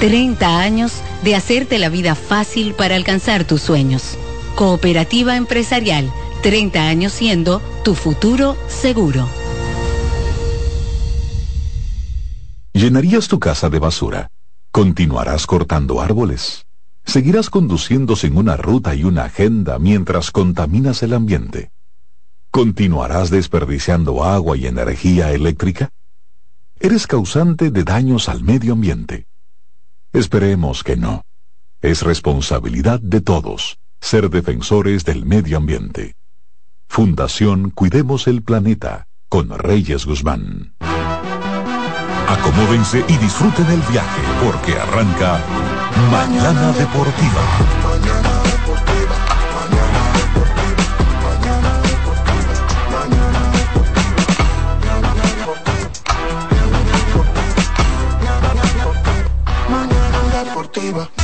30 años de hacerte la vida fácil para alcanzar tus sueños. Cooperativa Empresarial, 30 años siendo tu futuro seguro. ¿Llenarías tu casa de basura? ¿Continuarás cortando árboles? ¿Seguirás conduciendo sin una ruta y una agenda mientras contaminas el ambiente? ¿Continuarás desperdiciando agua y energía eléctrica? Eres causante de daños al medio ambiente. Esperemos que no. Es responsabilidad de todos ser defensores del medio ambiente. Fundación Cuidemos el Planeta con Reyes Guzmán. Acomódense y disfruten el viaje porque arranca Mañana Deportiva. activa.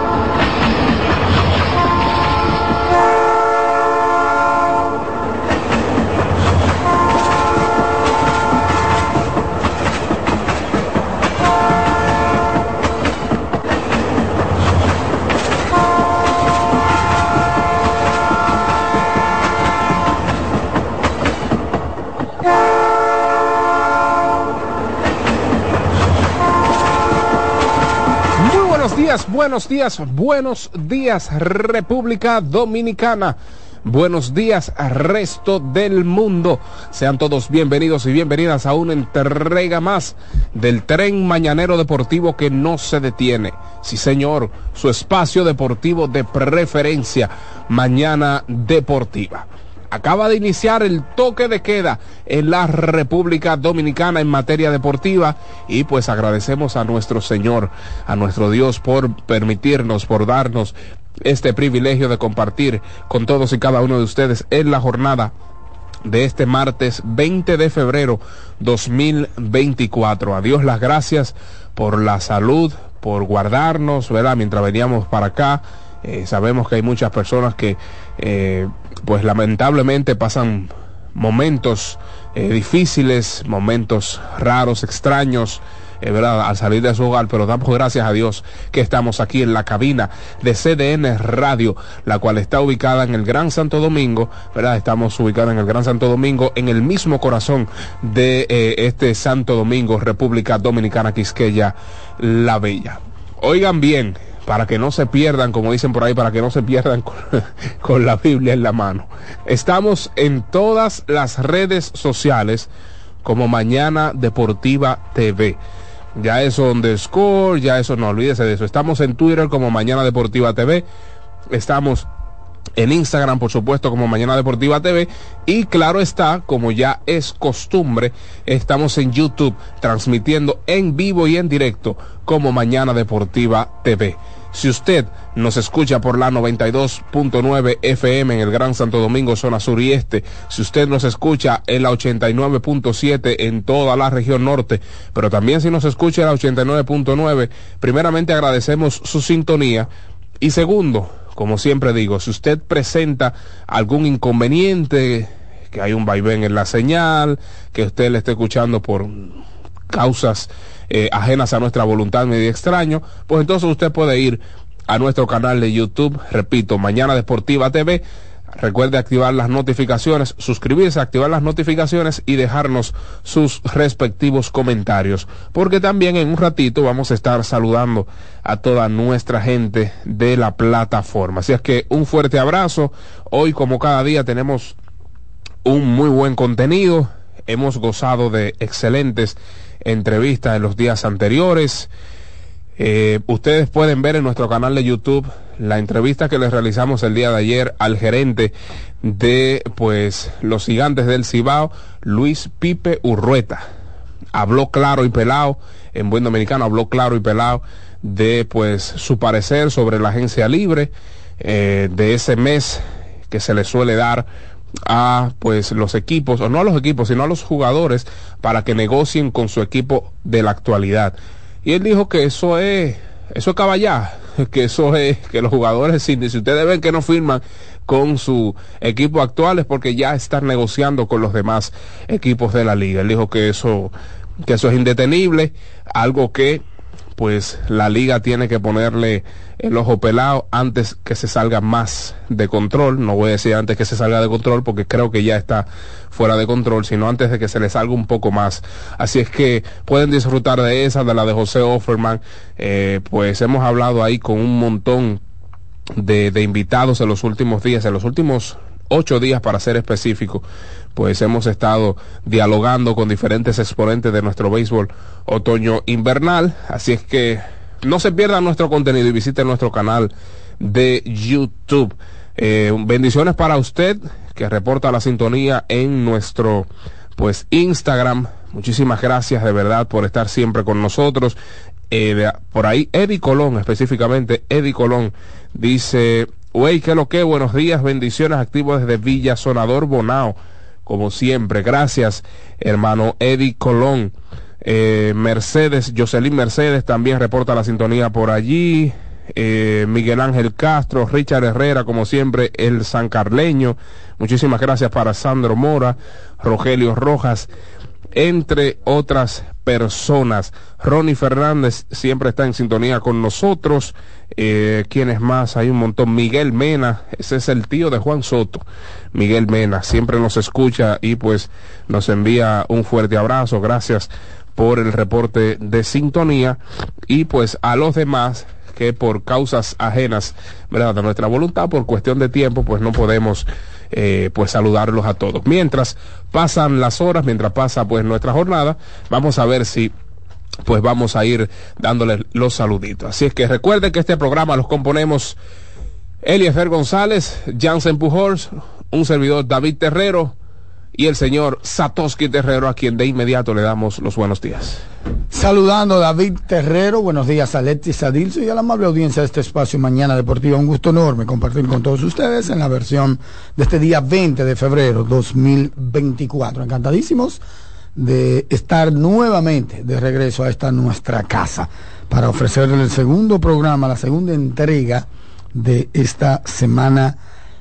Buenos días, buenos días República Dominicana. Buenos días resto del mundo. Sean todos bienvenidos y bienvenidas a una entrega más del tren mañanero deportivo que no se detiene. Sí señor, su espacio deportivo de preferencia, Mañana Deportiva. Acaba de iniciar el toque de queda en la República Dominicana en materia deportiva y pues agradecemos a nuestro Señor, a nuestro Dios por permitirnos, por darnos este privilegio de compartir con todos y cada uno de ustedes en la jornada de este martes 20 de febrero 2024. A Dios las gracias por la salud, por guardarnos, ¿verdad? Mientras veníamos para acá, eh, sabemos que hay muchas personas que eh, pues lamentablemente pasan momentos eh, difíciles, momentos raros, extraños, eh, ¿verdad? al salir de su hogar, pero damos gracias a Dios que estamos aquí en la cabina de CDN Radio, la cual está ubicada en el Gran Santo Domingo, ¿verdad? Estamos ubicados en el Gran Santo Domingo, en el mismo corazón de eh, este Santo Domingo, República Dominicana Quisqueya, La Bella. Oigan bien, para que no se pierdan, como dicen por ahí, para que no se pierdan con, la Biblia en la mano. Estamos en todas las redes sociales como Mañana Deportiva TV. Ya eso donde score, ya eso no olvídese de eso. Estamos en Twitter como Mañana Deportiva TV. Estamos en Instagram, por supuesto, como Mañana Deportiva TV. Y claro está, como ya es costumbre, estamos en YouTube transmitiendo en vivo y en directo como Mañana Deportiva TV. Si usted nos escucha por la 92.9 FM en el Gran Santo Domingo, zona sur y este, si usted nos escucha en la 89.7 en toda la región norte, pero también si nos escucha en la 89.9, primeramente agradecemos su sintonía Y segundo, como siempre digo, si usted presenta algún inconveniente, que hay un vaivén en la señal, que usted le esté escuchando por causas eh, ajenas a nuestra voluntad medio extraño, pues entonces usted puede ir a nuestro canal de YouTube, repito, Mañana Deportiva TV, Recuerde activar las notificaciones, suscribirse, activar las notificaciones y dejarnos sus respectivos comentarios. Porque también en un ratito vamos a estar saludando a toda nuestra gente de la plataforma. Así es que un fuerte abrazo. Hoy como cada día tenemos un muy buen contenido. Hemos gozado de excelentes entrevistas en los días anteriores. Eh, ustedes pueden ver en nuestro canal de YouTube la entrevista que les realizamos el día de ayer al gerente de pues los gigantes del Cibao, Luis Pipe Urrueta. Habló claro y pelado, en buen dominicano, habló claro y pelado de pues su parecer sobre la agencia libre eh, de ese mes que se le suele dar a pues los equipos, o no a los equipos, sino a los jugadores para que negocien con su equipo de la actualidad. Y él dijo que eso es, eso es caballá, que eso es, que los jugadores, si, si ustedes ven que no firman con su equipo actual es porque ya están negociando con los demás equipos de la liga. Él dijo que eso, que eso es indetenible, algo que pues la liga tiene que ponerle el ojo pelado antes que se salga más de control. No voy a decir antes que se salga de control porque creo que ya está fuera de control, sino antes de que se le salga un poco más. Así es que pueden disfrutar de esa, de la de José Offerman. Eh, pues hemos hablado ahí con un montón de, de invitados en los últimos días, en los últimos ocho días para ser específico, pues hemos estado dialogando con diferentes exponentes de nuestro béisbol otoño invernal. Así es que no se pierdan nuestro contenido y visiten nuestro canal de YouTube. Eh, bendiciones para usted que reporta la sintonía en nuestro pues Instagram. Muchísimas gracias de verdad por estar siempre con nosotros. Eh, por ahí Eddie Colón, específicamente Eddie Colón, dice, wey, que lo que, buenos días, bendiciones, activos desde Villa Sonador Bonao, como siempre, gracias, hermano Eddie Colón. Eh, Mercedes, Jocelyn Mercedes también reporta la sintonía por allí. Eh, Miguel Ángel Castro, Richard Herrera, como siempre, el San Carleño. Muchísimas gracias para Sandro Mora, Rogelio Rojas, entre otras personas. Ronnie Fernández siempre está en sintonía con nosotros. Eh, ¿Quiénes más? Hay un montón. Miguel Mena, ese es el tío de Juan Soto. Miguel Mena siempre nos escucha y pues nos envía un fuerte abrazo. Gracias por el reporte de sintonía y pues a los demás que por causas ajenas ¿verdad? de nuestra voluntad, por cuestión de tiempo, pues no podemos eh, pues saludarlos a todos. Mientras pasan las horas, mientras pasa pues nuestra jornada, vamos a ver si pues vamos a ir dándoles los saluditos. Así es que recuerden que este programa los componemos Eliezer González, Jansen Pujols, un servidor David Terrero, y el señor Satoshi Terrero, a quien de inmediato le damos los buenos días. Saludando a David Terrero, buenos días a Alexis Adilso y a la amable audiencia de este espacio Mañana Deportiva. Un gusto enorme compartir con todos ustedes en la versión de este día 20 de febrero 2024. Encantadísimos de estar nuevamente de regreso a esta nuestra casa para ofrecerle el segundo programa, la segunda entrega de esta semana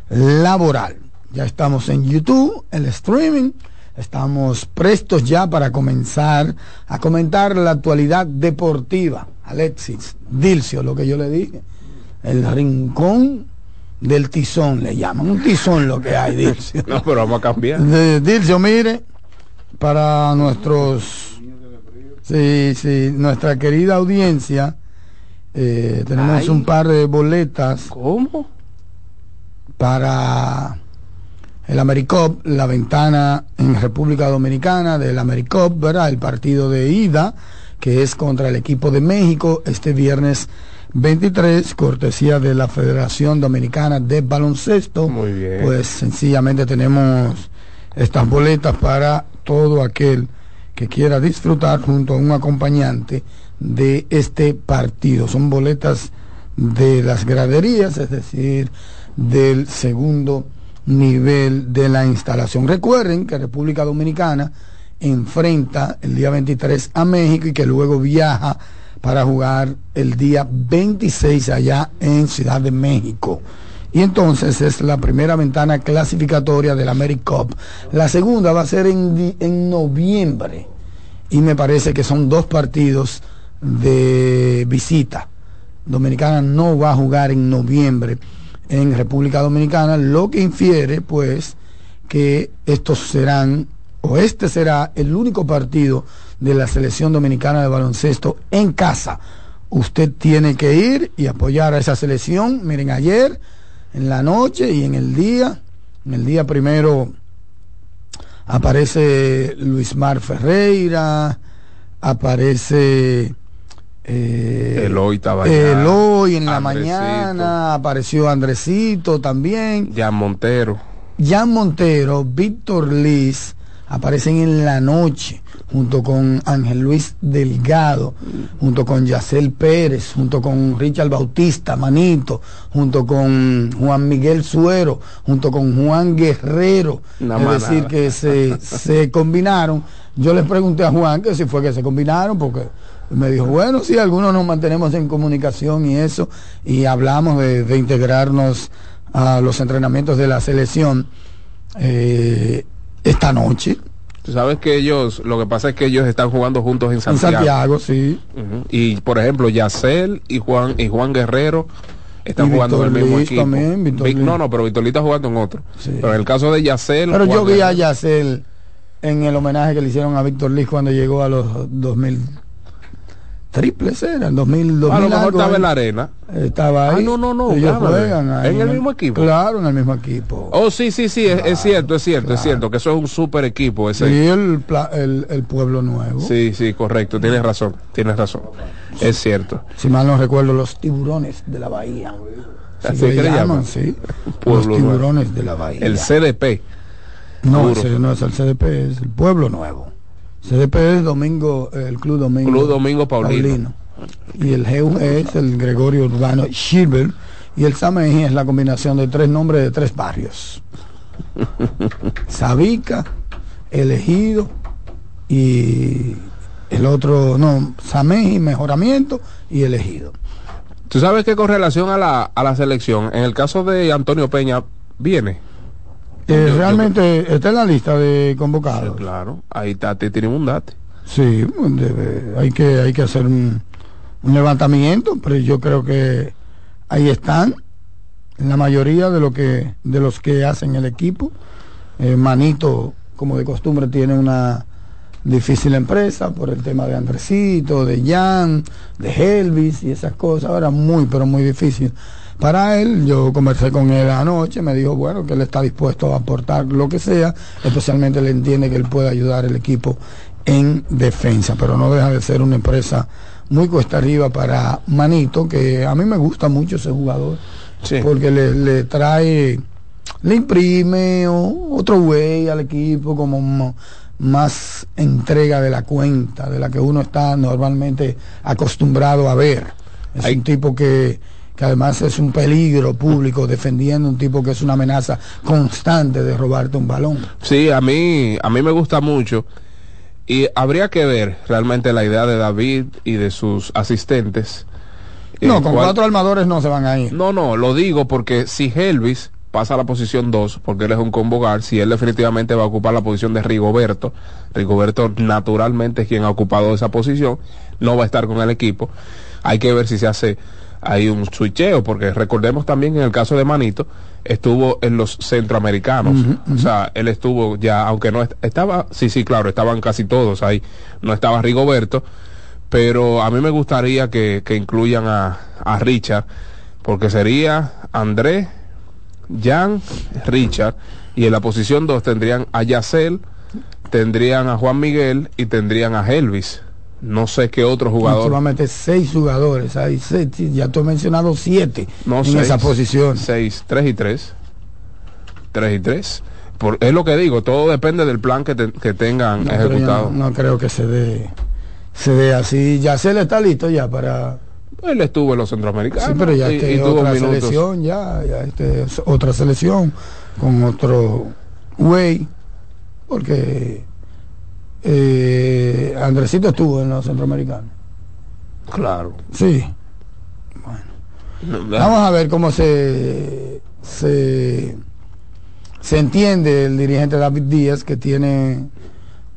laboral. Ya estamos en YouTube, el streaming. Estamos prestos ya para comenzar a comentar la actualidad deportiva. Alexis, Dilcio, lo que yo le dije. El rincón del tizón le llaman. Un tizón lo que hay, Dilcio. no, pero vamos a cambiar. Dilcio, mire, para nuestros... Sí, sí, nuestra querida audiencia, eh, tenemos un par de boletas. ¿Cómo? Para el Americop, la ventana en República Dominicana del Americop, ¿verdad? El partido de ida, que es contra el equipo de México este viernes 23, cortesía de la Federación Dominicana de Baloncesto. Muy bien. Pues sencillamente tenemos estas boletas para todo aquel que quiera disfrutar junto a un acompañante de este partido. Son boletas de las graderías, es decir, del segundo nivel de la instalación. Recuerden que República Dominicana enfrenta el día 23 a México y que luego viaja para jugar el día 26 allá en Ciudad de México. Y entonces es la primera ventana clasificatoria del AmeriCup. La segunda va a ser en, en noviembre. Y me parece que son dos partidos de visita. Dominicana no va a jugar en noviembre en República Dominicana, lo que infiere pues que estos serán, o este será el único partido de la selección dominicana de baloncesto en casa. Usted tiene que ir y apoyar a esa selección. Miren, ayer, en la noche y en el día, en el día primero aparece Luis Mar Ferreira, aparece eh, Eloy Eloy en la mañana, apareció Andresito también. Jan Montero. Jan Montero, Víctor Liz, aparecen en la noche, junto con Ángel Luis Delgado, junto con Yacel Pérez, junto con Richard Bautista, Manito, junto con Juan Miguel Suero, junto con Juan Guerrero. es decir, que se, se combinaron. Yo les pregunté a Juan que si fue que se combinaron, porque me dijo, bueno, sí, algunos nos mantenemos en comunicación y eso, y hablamos de, integrarnos a los entrenamientos de la selección eh, esta noche. Tú sabes que ellos, lo que pasa es que ellos están jugando juntos en Santiago. En Santiago, sí. Y por ejemplo, Yacel y Juan y Juan Guerrero están jugando en el mismo equipo. no, no, pero Víctor está jugando en otro. Pero en el caso de Yacel. Pero yo vi a Yacel en el homenaje que le hicieron a Víctor Liz cuando llegó a los 2000 triples era en 2000, 2000 a lo mejor estaba en la arena. Estaba ah, ahí. ah, no no no ellos juegan ahí en el mismo equipo. Claro en el mismo equipo. Oh sí sí sí es, cierto es cierto es cierto que eso es un super equipo ese. Y el, el, el, pueblo nuevo. Sí sí correcto tienes razón tienes razón. Es cierto. Si mal no recuerdo los tiburones de la bahía. Así que le llaman, sí. Los tiburones de la bahía. El CDP no, ese no es el CDP es el pueblo nuevo CDP es Domingo, el Club Domingo, Club Domingo Paulino. Y el GEU es el Gregorio Urbano Schilber. Y el SAMEI es la combinación de tres nombres de tres barrios. Sabica, Elegido y el otro, no, SAMEI, Mejoramiento y Elegido. Tú sabes que con relación a la, a la selección, en el caso de Antonio Peña, viene eh, realmente está en la lista de convocados. claro, ahí está, te tiene un date. Sí, hay que hay que hacer un, levantamiento, pero yo creo que ahí están la mayoría de lo que de los que hacen el equipo. Eh, Manito, como de costumbre, tiene una difícil empresa por el tema de Andresito, de Jan, de Elvis y esas cosas. Ahora muy, pero muy difícil para él. Yo conversé con él anoche, me dijo, bueno, que él está dispuesto a aportar lo que sea, especialmente le entiende que él puede ayudar al equipo en defensa, pero no deja de ser una empresa muy cuesta arriba para Manito, que a mí me gusta mucho ese jugador, porque le, trae, le imprime otro güey al equipo como más entrega de la cuenta, de la que uno está normalmente acostumbrado a ver. Es un tipo que que además es un peligro público defendiendo un tipo que es una amenaza constante de robarte un balón. Sí, a mí, a mí me gusta mucho. Y habría que ver realmente la idea de David y de sus asistentes. No, con cuatro armadores no se van a ir. No, no, lo digo porque si Helvis pasa a la posición 2, porque él es un convocar, si él definitivamente va a ocupar la posición de Rigoberto, Rigoberto naturalmente es quien ha ocupado esa posición, no va a estar con el equipo. Hay que ver si se hace hay un switcheo, porque recordemos también en el caso de Manito, estuvo en los centroamericanos. O sea, él estuvo ya, aunque no estaba, sí, sí, claro, estaban casi todos ahí. No estaba Rigoberto, pero a mí me gustaría que, incluyan a, a Richard, porque sería Andrés, Jan, Richard, y en la posición 2 tendrían a Yacel, tendrían a Juan Miguel y tendrían a Elvis no sé qué otro jugador. Solamente seis jugadores, hay seis, ya te he mencionado siete en esa posición. Seis, tres y tres. Tres y tres. Por, es lo que digo, todo depende del plan que, que tengan ejecutado. No, creo que se dé, se dé así. Ya se le está listo ya para. Él estuvo en los centroamericanos. Sí, pero ya este otra selección, ya, ya este otra selección con otro güey, porque eh, Andresito estuvo en los centroamericanos. Claro. Sí. Bueno. Vamos a ver cómo se, se, se entiende el dirigente David Díaz que tiene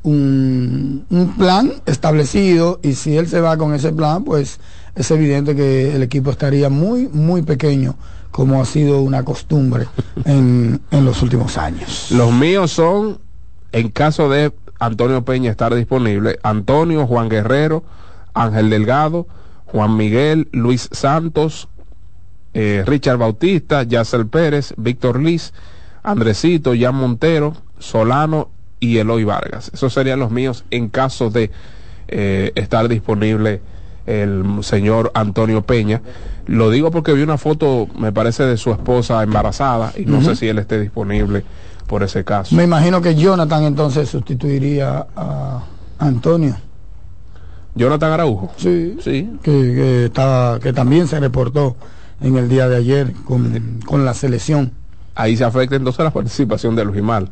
un, un, plan establecido y si él se va con ese plan, pues es evidente que el equipo estaría muy, muy pequeño como ha sido una costumbre en, en los últimos años. Los míos son, en caso de Antonio Peña estar disponible, Antonio, Juan Guerrero, Ángel Delgado, Juan Miguel, Luis Santos, eh, Richard Bautista, Yacel Pérez, Víctor Liz, Andresito, Jan Montero, Solano y Eloy Vargas. Esos serían los míos en caso de eh, estar disponible el señor Antonio Peña. Lo digo porque vi una foto, me parece, de su esposa embarazada y no sé si él esté disponible por ese caso. Me imagino que Jonathan entonces sustituiría a Antonio. Jonathan Araujo. Sí, sí. Que, estaba, que también se reportó en el día de ayer con, con la selección. Ahí se afecta entonces la participación de Luis Mal.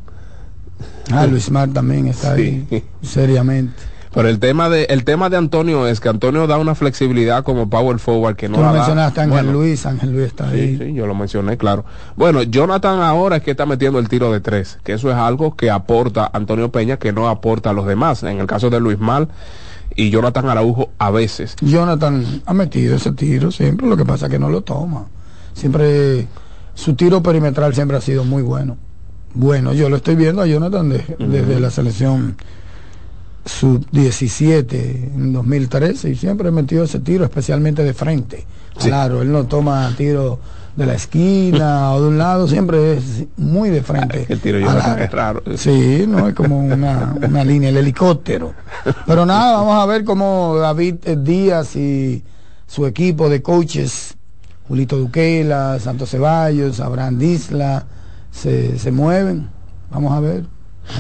Ah, Luis Mar también está ahí, seriamente. Pero el tema de el tema de Antonio es que Antonio da una flexibilidad como power forward que no Tú mencionaste a Ángel Luis, Ángel Luis está ahí. Sí, yo lo mencioné, claro. Bueno, Jonathan ahora es que está metiendo el tiro de tres, que eso es algo que aporta Antonio Peña que no aporta a los demás. En el caso de Luis Mal y Jonathan Araujo a veces. Jonathan ha metido ese tiro siempre, lo que pasa es que no lo toma. Siempre su tiro perimetral siempre ha sido muy bueno. Bueno, yo lo estoy viendo a Jonathan desde la selección sub-17 en 2013 y siempre metió ese tiro, especialmente de frente. Claro, él no toma tiro de la esquina o de un lado, siempre es muy de frente. el tiro es raro. Sí, no es como una, una línea, el helicóptero. Pero nada, vamos a ver cómo David Díaz y su equipo de coaches, Julito Duquela, Santos Ceballos, Abraham Disla, se, se mueven. Vamos a ver.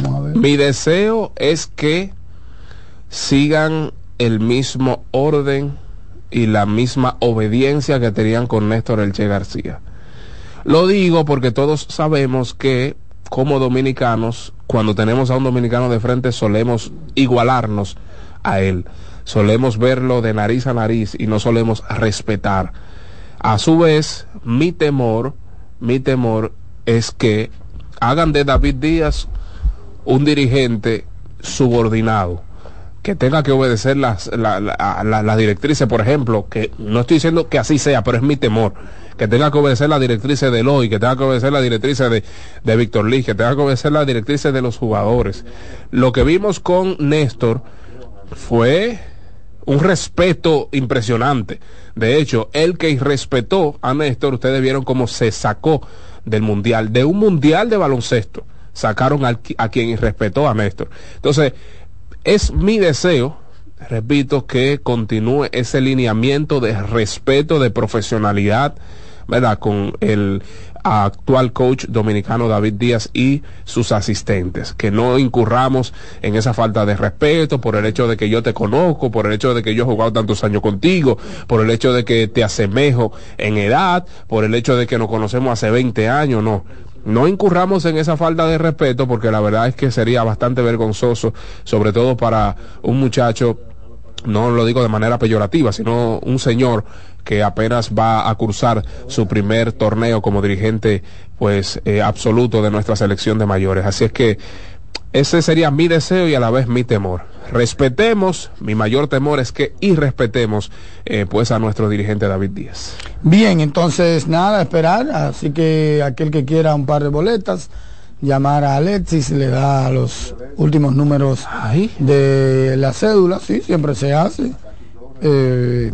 Vamos a ver. Mi deseo es que sigan el mismo orden y la misma obediencia que tenían con Néstor Elche García. Lo digo porque todos sabemos que como dominicanos, cuando tenemos a un dominicano de frente, solemos igualarnos a él. Solemos verlo de nariz a nariz y no solemos respetar. A su vez, mi temor, mi temor es que hagan de David Díaz un dirigente subordinado que tenga que obedecer las, las directrices, por ejemplo, que no estoy diciendo que así sea, pero es mi temor, que tenga que obedecer las directrices de Eloy, que tenga que obedecer las directrices de, de Víctor Lee, que tenga que obedecer las directrices de los jugadores. Lo que vimos con Néstor fue un respeto impresionante. De hecho, el que respetó a Néstor, ustedes vieron cómo se sacó del mundial, de un mundial de baloncesto, sacaron a quien respetó a Néstor. Entonces, es mi deseo, repito, que continúe ese lineamiento de respeto, de profesionalidad, ¿verdad? Con el actual coach dominicano David Díaz y sus asistentes, que no incurramos en esa falta de respeto por el hecho de que yo te conozco, por el hecho de que yo he jugado tantos años contigo, por el hecho de que te asemejo en edad, por el hecho de que nos conocemos hace 20 años, no no incurramos en esa falta de respeto porque la verdad es que sería bastante vergonzoso, sobre todo para un muchacho, no lo digo de manera peyorativa, sino un señor que apenas va a cursar su primer torneo como dirigente pues eh, absoluto de nuestra selección de mayores. Así es que ese sería mi deseo y a la vez mi temor. Respetemos, mi mayor temor es que irrespetemos eh, pues a nuestro dirigente David Díaz. Bien, entonces nada, esperar, así que aquel que quiera un par de boletas, llamar a Alexis, le da los últimos números de la cédula, sí, siempre se hace. Eh,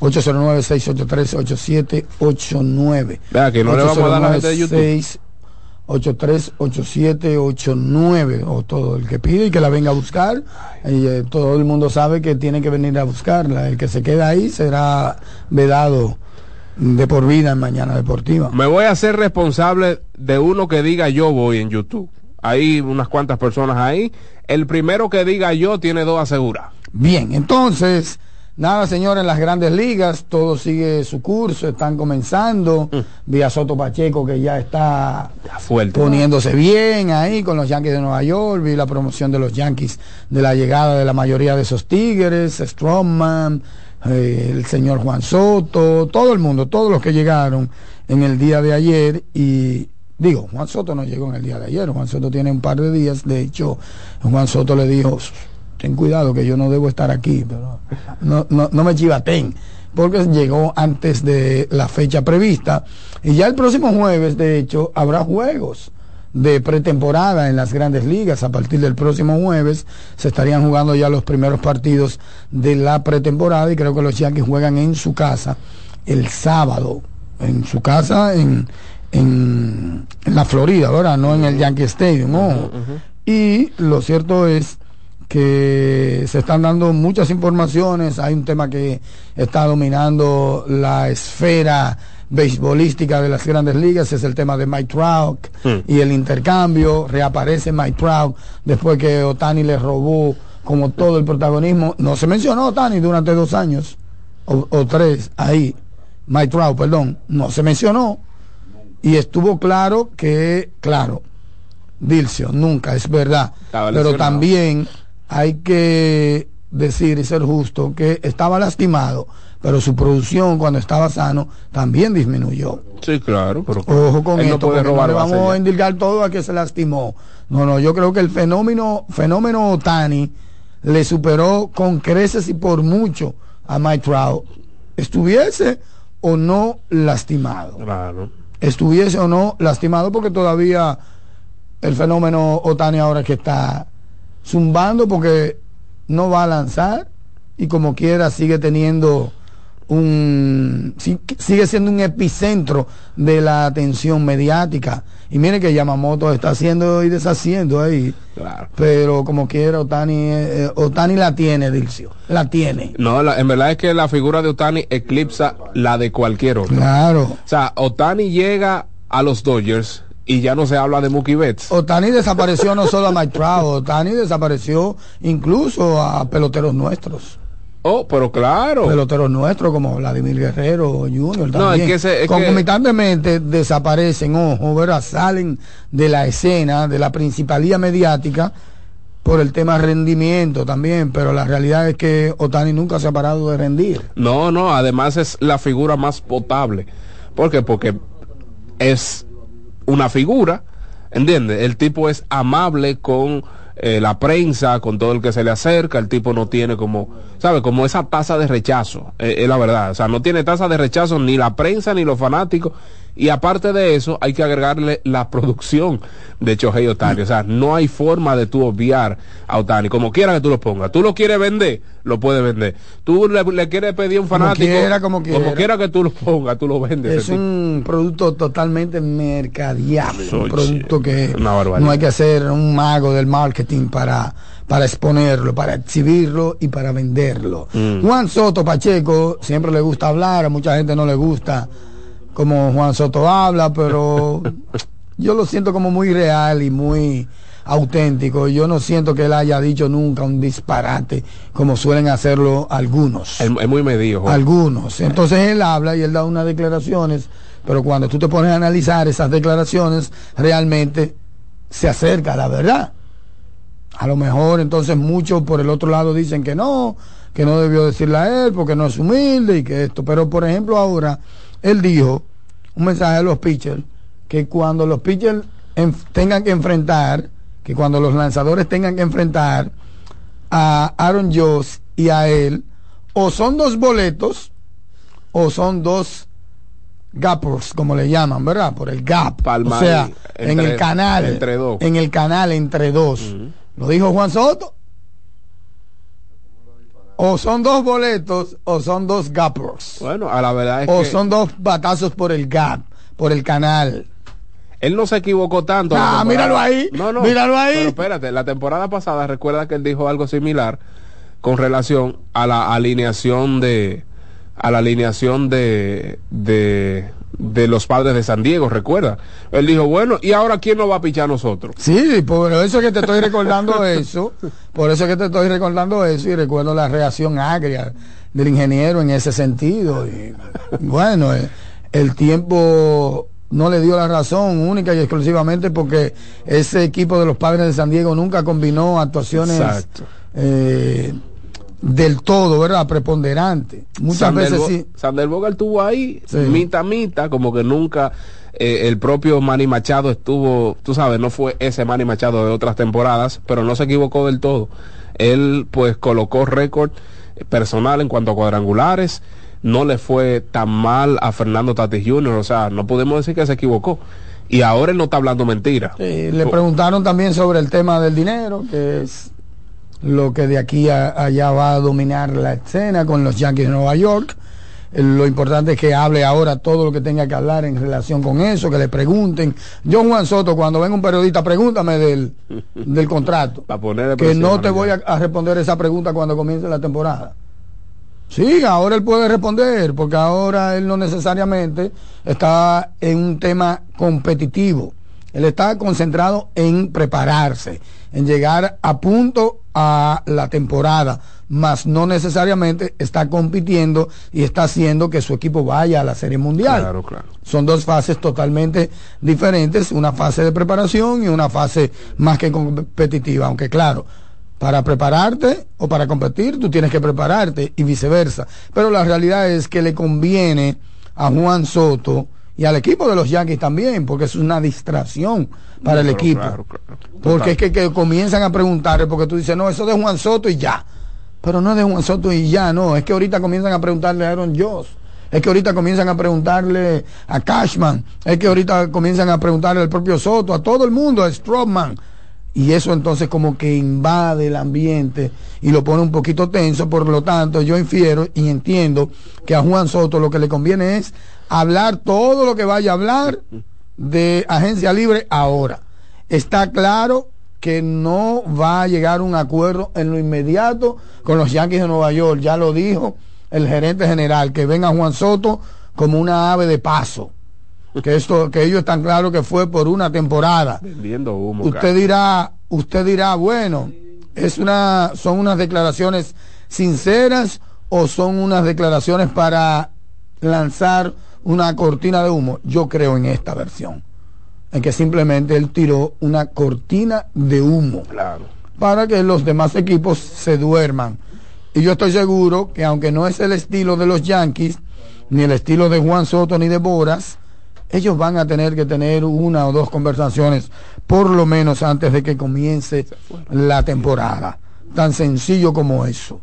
809-683-8789. Vea que no le vamos a dar la gente de YouTube. 838789 o todo el que pide y que la venga a buscar. Y eh, todo el mundo sabe que tiene que venir a buscarla. El que se queda ahí será vedado de por vida en Mañana Deportiva. Me voy a hacer responsable de uno que diga yo voy en YouTube. Hay unas cuantas personas ahí. El primero que diga yo tiene dos aseguradas. Bien entonces Nada, señores, en las grandes ligas todo sigue su curso, están comenzando. Mm. Vía Soto Pacheco que ya está poniéndose bien ahí con los Yankees de Nueva York. Vi la promoción de los Yankees de la llegada de la mayoría de esos Tigres, Strongman, eh, el señor Juan Soto, todo el mundo, todos los que llegaron en el día de ayer y digo, Juan Soto no llegó en el día de ayer, Juan Soto tiene un par de días, de hecho, Juan Soto le dijo, ten cuidado que yo no debo estar aquí, pero no, no, no me chivaten porque llegó antes de la fecha prevista. Y ya el próximo jueves, de hecho, habrá juegos de pretemporada en las grandes ligas. A partir del próximo jueves se estarían jugando ya los primeros partidos de la pretemporada y creo que los Yankees juegan en su casa el sábado, en su casa en, en, la Florida, ¿verdad? No en el Yankee Stadium. Y lo cierto es que se están dando muchas informaciones, hay un tema que está dominando la esfera beisbolística de las grandes ligas, es el tema de Mike Trout hmm. y el intercambio, reaparece Mike Trout después que Otani le robó como todo el protagonismo, no se mencionó Otani durante dos años o, o tres ahí, Mike Trout, perdón, no se mencionó. Y estuvo claro que, claro, Dilcio, nunca, es verdad, pero también hay que decir y ser justo que estaba lastimado, pero su producción cuando estaba sano también disminuyó. Sí, claro, pero ojo con esto, no no le vamos a endilgar todo a que se lastimó. No, no, yo creo que el fenómeno fenómeno Tani le superó con creces y por mucho a Mike Trout, estuviese o no lastimado. Claro. Estuviese o no lastimado porque todavía el fenómeno Otani ahora que está zumbando porque no va a lanzar y como quiera sigue teniendo un sigue siendo un epicentro de la atención mediática. Y mire que Yamamoto está haciendo y deshaciendo ahí. Pero como quiera Otani eh, Otani la tiene Dilcio la tiene. No en verdad es que la figura de Otani eclipsa la de cualquier otro. Claro. O sea Otani llega a los Dodgers y ya no se habla de Mookie Betts. Otani desapareció no solo a Mike Trout, Otani desapareció incluso a peloteros nuestros. Oh, pero claro. Peloteros nuestros como Vladimir Guerrero Jr. No, es que se, Concomitantemente desaparecen, ojo, ¿verdad? Salen de la escena, de la principalía mediática por el tema rendimiento también, pero la realidad es que Otani nunca se ha parado de rendir. No, no, además es la figura más potable. ¿Por qué? Porque es una figura, ¿entiendes? El tipo es amable con eh, la prensa, con todo el que se le acerca, el tipo no tiene como, ¿sabe? Como esa tasa de rechazo, eh, es la verdad, o sea, no tiene tasa de rechazo ni la prensa ni los fanáticos, y aparte de eso, hay que agregarle la producción de Chohei Otani. O sea, no hay forma de tú obviar a Otani. Como quiera que tú lo pongas. Tú lo quieres vender, lo puedes vender. Tú le, quieres pedir a un fanático. Como quiera, como quiera. Como quiera que tú lo pongas, tú lo vendes. Es un producto totalmente mercadiable. un producto que no hay que hacer un mago del marketing para para exponerlo, para exhibirlo y para venderlo. Mm. Juan Soto Pacheco siempre le gusta hablar, a mucha gente no le gusta como Juan Soto habla, pero yo lo siento como muy real y muy auténtico. Yo no siento que él haya dicho nunca un disparate, como suelen hacerlo algunos. Es, muy medido. Algunos. Entonces él habla y él da unas declaraciones, pero cuando tú te pones a analizar esas declaraciones, realmente se acerca a la verdad. A lo mejor entonces muchos por el otro lado dicen que no, que no debió decirle a él porque no es humilde y que esto. Pero por ejemplo ahora él dijo, un mensaje a los pitchers, que cuando los pitchers tengan que enfrentar, que cuando los lanzadores tengan que enfrentar a Aaron Joss y a él, o son dos boletos, o son dos gappers, como le llaman, ¿verdad? Por el gap. o sea, en el canal. Entre dos. En el canal entre dos. Lo dijo Juan Soto o son dos boletos o son dos gappers. Bueno, a la verdad es o son dos batazos por el gap, por el canal. Él no se equivocó tanto. Ah, míralo ahí. No, no. Míralo ahí. Pero espérate, la temporada pasada recuerda que él dijo algo similar con relación a la alineación de a la alineación de de de los padres de San Diego, recuerda. Él dijo, bueno, ¿y ahora quién nos va a pichar nosotros? Sí, por eso es que te estoy recordando eso, por eso es que te estoy recordando eso y recuerdo la reacción agria del ingeniero en ese sentido. Y, bueno, eh, el, tiempo no le dio la razón única y exclusivamente porque ese equipo de los padres de San Diego nunca combinó actuaciones... Eh, del todo, ¿verdad? Preponderante. Muchas veces sí. Sander Boga estuvo ahí, mitad mitad, como que nunca eh, el propio Manny Machado estuvo, tú sabes, no fue ese Manny Machado de otras temporadas, pero no se equivocó del todo. Él pues colocó récord personal en cuanto a cuadrangulares, no le fue tan mal a Fernando Tatis Jr., o sea, no podemos decir que se equivocó. Y ahora él no está hablando mentira. le preguntaron también sobre el tema del dinero, que es lo que de aquí a allá va a dominar la escena con los Yankees de Nueva York. Lo importante es que hable ahora todo lo que tenga que hablar en relación con eso, que le pregunten. Yo, Juan Soto, cuando venga un periodista, pregúntame del, del contrato. que no te voy a, a, responder esa pregunta cuando comience la temporada. Sí, ahora él puede responder, porque ahora él no necesariamente está en un tema competitivo. Él está concentrado en prepararse, en llegar a punto a la temporada, mas no necesariamente está compitiendo y está haciendo que su equipo vaya a la Serie Mundial. Claro, claro. Son dos fases totalmente diferentes, una fase de preparación y una fase más que competitiva, aunque claro, para prepararte o para competir, tú tienes que prepararte y viceversa. Pero la realidad es que le conviene a Juan Soto y al equipo de los Yankees también, porque es una distracción para el equipo. Porque es que, comienzan a preguntarle, porque tú dices, no, eso de Juan Soto y ya. Pero no es de Juan Soto y ya, no, es que ahorita comienzan a preguntarle a Aaron Joss. Es que ahorita comienzan a preguntarle a Cashman, es que ahorita comienzan a preguntarle al propio Soto, a todo el mundo, a Stroman. Y eso entonces como que invade el ambiente y lo pone un poquito tenso, por lo tanto yo infiero y entiendo que a Juan Soto lo que le conviene es hablar todo lo que vaya a hablar de agencia libre ahora. Está claro que no va a llegar un acuerdo en lo inmediato con los Yankees de Nueva York. Ya lo dijo el gerente general, que venga Juan Soto como una ave de paso. Que esto, que ellos están claros que fue por una temporada. Usted dirá, usted dirá, bueno, es una, son unas declaraciones sinceras o son unas declaraciones para lanzar una cortina de humo. Yo creo en esta versión, en que simplemente él tiró una cortina de humo claro. para que los demás equipos se duerman. Y yo estoy seguro que aunque no es el estilo de los Yankees, ni el estilo de Juan Soto ni de Boras, ellos van a tener que tener una o dos conversaciones, por lo menos antes de que comience la temporada. Tan sencillo como eso.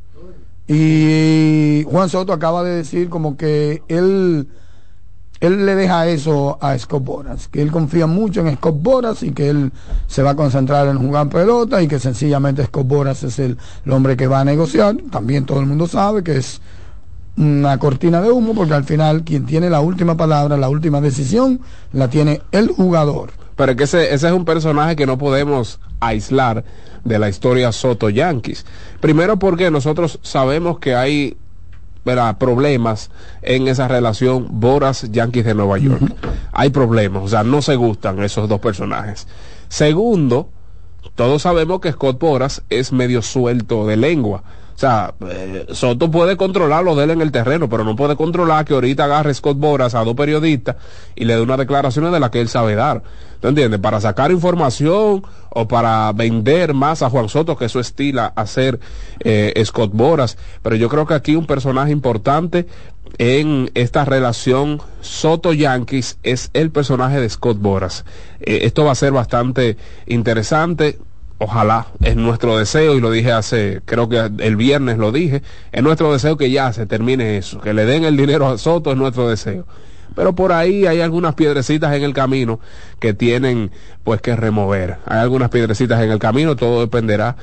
Y Juan Soto acaba de decir como que él él le deja eso a Scott Boras, que él confía mucho en Scott Boras y que él se va a concentrar en jugar pelota y que sencillamente Scott Boras es el, hombre que va a negociar. También todo el mundo sabe que es una cortina de humo porque al final quien tiene la última palabra, la última decisión, la tiene el jugador. Pero que ese, ese es un personaje que no podemos aislar de la historia Soto Yankees. Primero porque nosotros sabemos que hay problemas en esa relación Boras Yankees de Nueva York. Hay problemas, o sea, no se gustan esos dos personajes. Segundo, todos sabemos que Scott Boras es medio suelto de lengua. O sea, eh, Soto puede controlar lo de él en el terreno, pero no puede controlar que ahorita agarre Scott Boras a dos periodistas y le dé unas declaraciones de las que él sabe dar. ¿Tú entiendes? Para sacar información o para vender más a Juan Soto, que eso estila hacer eh, Scott Boras. Pero yo creo que aquí un personaje importante en esta relación Soto-Yankees es el personaje de Scott Boras. Eh, esto va a ser bastante interesante ojalá, es nuestro deseo, y lo dije hace, creo que el viernes lo dije, es nuestro deseo que ya se termine eso, que le den el dinero a Soto, es nuestro deseo. Pero por ahí hay algunas piedrecitas en el camino que tienen pues que remover. Hay algunas piedrecitas en el camino, todo dependerá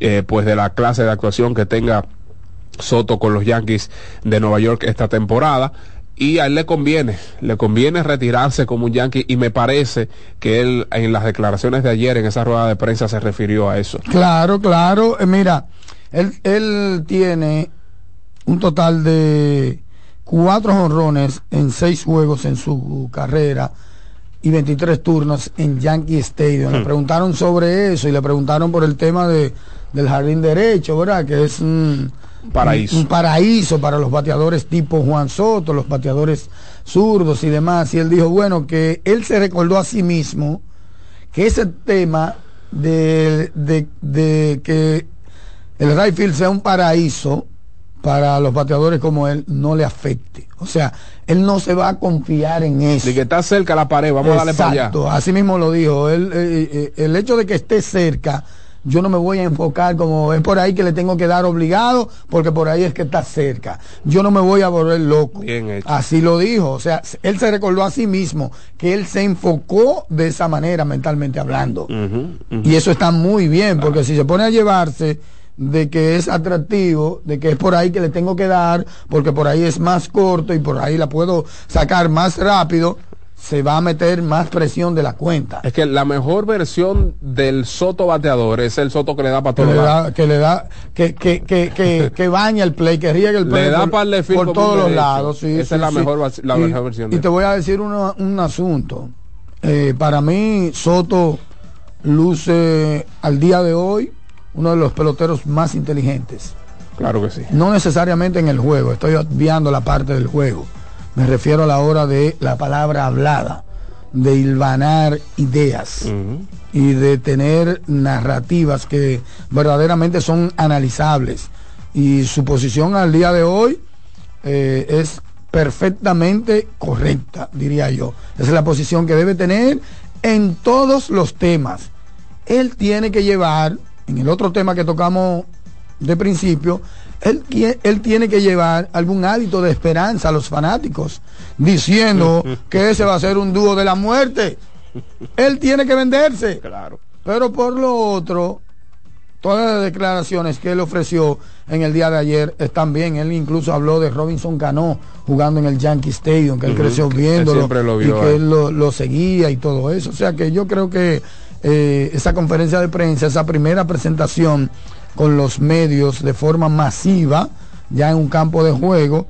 eh, pues de la clase de actuación que tenga Soto con los Yankees de Nueva York esta temporada y a él le conviene, le conviene retirarse como un yankee y me parece que él en las declaraciones de ayer en esa rueda de prensa se refirió a eso. Claro, claro, eh, mira, él, él tiene un total de cuatro honrones en seis juegos en su carrera y 23 turnos en Yankee Stadium. Le hmm. preguntaron sobre eso y le preguntaron por el tema de, del jardín derecho, ¿verdad? Que es un paraíso. Un, paraíso para los bateadores tipo Juan Soto, los bateadores zurdos y demás. Y él dijo, bueno, que él se recordó a sí mismo que ese tema de, de, de que el right field sea un paraíso para los bateadores como él no le afecte. O sea, él no se va a confiar en eso. De que está cerca la pared, vamos a darle para allá. Así mismo lo dijo. Él, eh, eh, el hecho de que esté cerca, yo no me voy a enfocar como es por ahí que le tengo que dar obligado, porque por ahí es que está cerca. Yo no me voy a volver loco. Bien hecho. Así lo dijo. O sea, él se recordó a sí mismo que él se enfocó de esa manera mentalmente hablando. Y eso está muy bien, porque si se pone a llevarse de que es atractivo, de que es por ahí que le tengo que dar, porque por ahí es más corto y por ahí la puedo sacar más rápido, se va a meter más presión de la cuenta. Es que la mejor versión del soto bateador es el soto que le da para todo. Que le da, que que, que, que, que, baña el play, que riega el play le da por, todos los lados. Sí, Esa es la, mejor, la mejor versión. Y te voy a decir un asunto. Eh, para mí, Soto luce al día de hoy uno de los peloteros más inteligentes. Claro que sí. No necesariamente en el juego, estoy obviando la parte del juego. Me refiero a la hora de la palabra hablada, de hilvanar ideas y de tener narrativas que verdaderamente son analizables. Y su posición al día de hoy eh, es perfectamente correcta, diría yo. Esa es la posición que debe tener en todos los temas. Él tiene que llevar en el otro tema que tocamos de principio, él, él tiene que llevar algún hábito de esperanza a los fanáticos, diciendo que ese va a ser un dúo de la muerte. Él tiene que venderse. Claro. Pero por lo otro, todas las declaraciones que él ofreció en el día de ayer están bien. Él incluso habló de Robinson Cano jugando en el Yankee Stadium, que él creció viéndolo y que él lo, lo, seguía y todo eso. O sea que yo creo que eh, esa conferencia de prensa, esa primera presentación con los medios de forma masiva, ya en un campo de juego,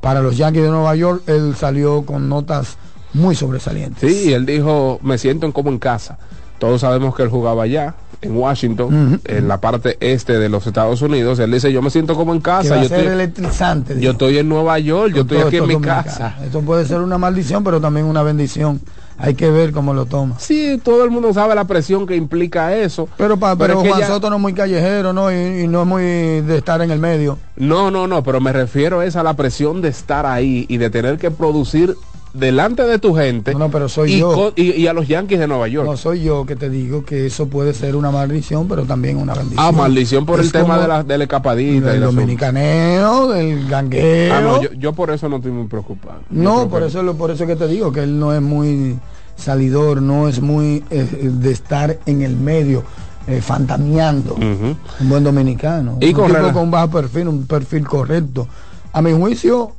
para los Yankees de Nueva York, él salió con notas muy sobresalientes. Sí, él dijo, me siento como en casa. Todos sabemos que él jugaba allá, en Washington, en la parte este de los Estados Unidos. Él dice, yo me siento como en casa. yo estoy, electrizante. Yo estoy en Nueva York, yo estoy aquí en mi casa. Esto puede ser una maldición, pero también una bendición hay que ver cómo lo toma. Sí, todo el mundo sabe la presión que implica eso. Pero, pero, Juan Soto no es muy callejero, ¿no? Y, no es muy de estar en el medio. No, no, no, pero me refiero a la presión de estar ahí y de tener que producir delante de tu gente no, pero soy y, yo. y, a los Yankees de Nueva York. No soy yo que te digo que eso puede ser una maldición, pero también una bendición. Ah, maldición por el tema de la, de la escapadita. Del dominicaneo, del gangueo. Ah, no, yo, por eso no estoy muy preocupado. No, por eso, por eso que te digo que él no es muy salidor, no es muy eh, de estar en el medio. Eh, fantameando, un buen dominicano, y un tipo con bajo perfil, un perfil correcto. A mi juicio,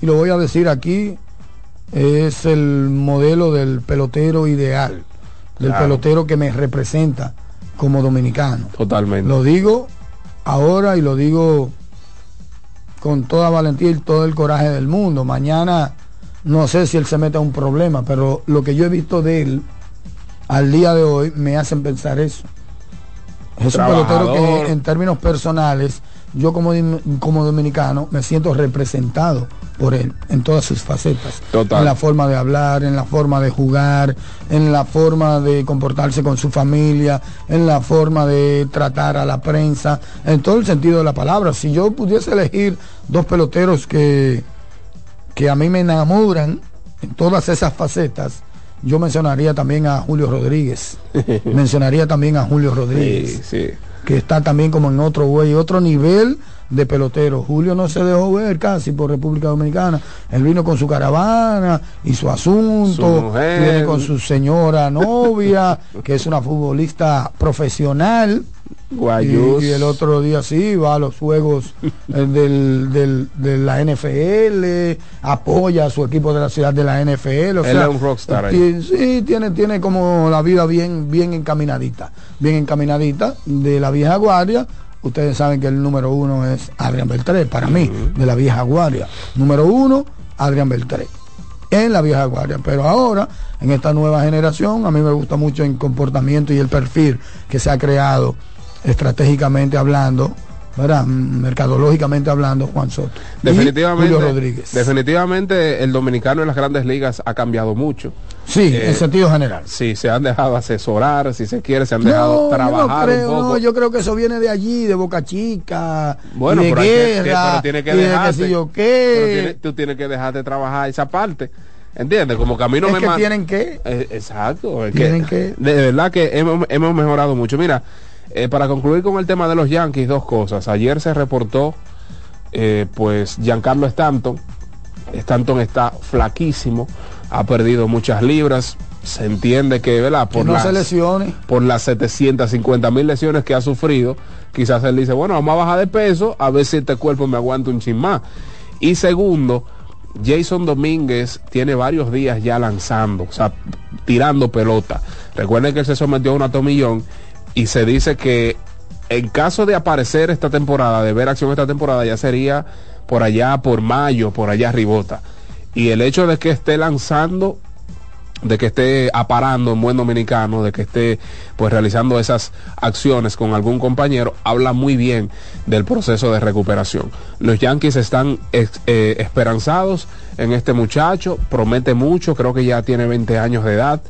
y lo voy a decir aquí, es el modelo del pelotero ideal, del pelotero que me representa como dominicano. Totalmente. Lo digo ahora y lo digo con toda valentía y todo el coraje del mundo. Mañana no sé si él se mete a un problema, pero lo que yo he visto de él al día de hoy me hacen pensar eso. Es un pelotero que en términos personales, yo como, como dominicano me siento representado por él en todas sus facetas. En la forma de hablar, en la forma de jugar, en la forma de comportarse con su familia, en la forma de tratar a la prensa, en todo el sentido de la palabra. Si yo pudiese elegir dos peloteros que que a mí me enamoran en todas esas facetas, yo mencionaría también a Julio Rodríguez. mencionaría también a Julio Rodríguez. Que está también como en otro güey, otro nivel de pelotero. Julio no se dejó ver casi por República Dominicana. Él vino con su caravana y su asunto. viene con su señora novia, que es una futbolista profesional. Y, el otro día sí va a los juegos eh, del, de la NFL, apoya a su equipo de la ciudad de la NFL. O Él es un rockstar. sí, tiene, tiene como la vida bien, bien encaminadita, bien encaminadita de la vieja guardia. Ustedes saben que el número uno es Adrián Beltré, para mí, de la vieja guardia. Número uno, Adrián Beltré en la vieja guardia. Pero ahora, en esta nueva generación, a mí me gusta mucho el comportamiento y el perfil que se ha creado estratégicamente hablando, ¿verdad? mercadológicamente hablando, Juan Soto. Definitivamente, Julio Rodríguez. Definitivamente el dominicano en las grandes ligas ha cambiado mucho. Sí, en sentido general. Sí, se han dejado asesorar, si se quiere, se han dejado trabajar yo creo, un poco. No, yo creo que eso viene de allí, de Boca Chica, bueno, de pero guerra, que, pero tiene que de dejarte, que qué. tú tienes que dejar de trabajar esa parte. ¿Entiendes? Como que a mí no es me que tienen que. Eh, exacto. Es tienen que, que. De verdad que hemos, hemos mejorado mucho. Mira, eh, para concluir con el tema de los Yankees, dos cosas. Ayer se reportó, eh, pues, Giancarlo Stanton. Stanton está flaquísimo, ha perdido muchas libras. Se entiende que, ¿verdad? Por, que no las, se lesione. por las 750 mil lesiones que ha sufrido, quizás él dice, bueno, vamos a bajar de peso, a ver si este cuerpo me aguanta un chin más. Y segundo, Jason Domínguez tiene varios días ya lanzando, o sea, tirando pelota. Recuerden que él se sometió a una tomillón y se dice que en caso de aparecer esta temporada, de ver acción esta temporada, ya sería por allá, por mayo, por allá ribota. Y el hecho de que esté lanzando, de que esté aparando en buen dominicano, de que esté pues realizando esas acciones con algún compañero, habla muy bien del proceso de recuperación. Los Yankees están eh, esperanzados en este muchacho, promete mucho, creo que ya tiene 20 años de edad.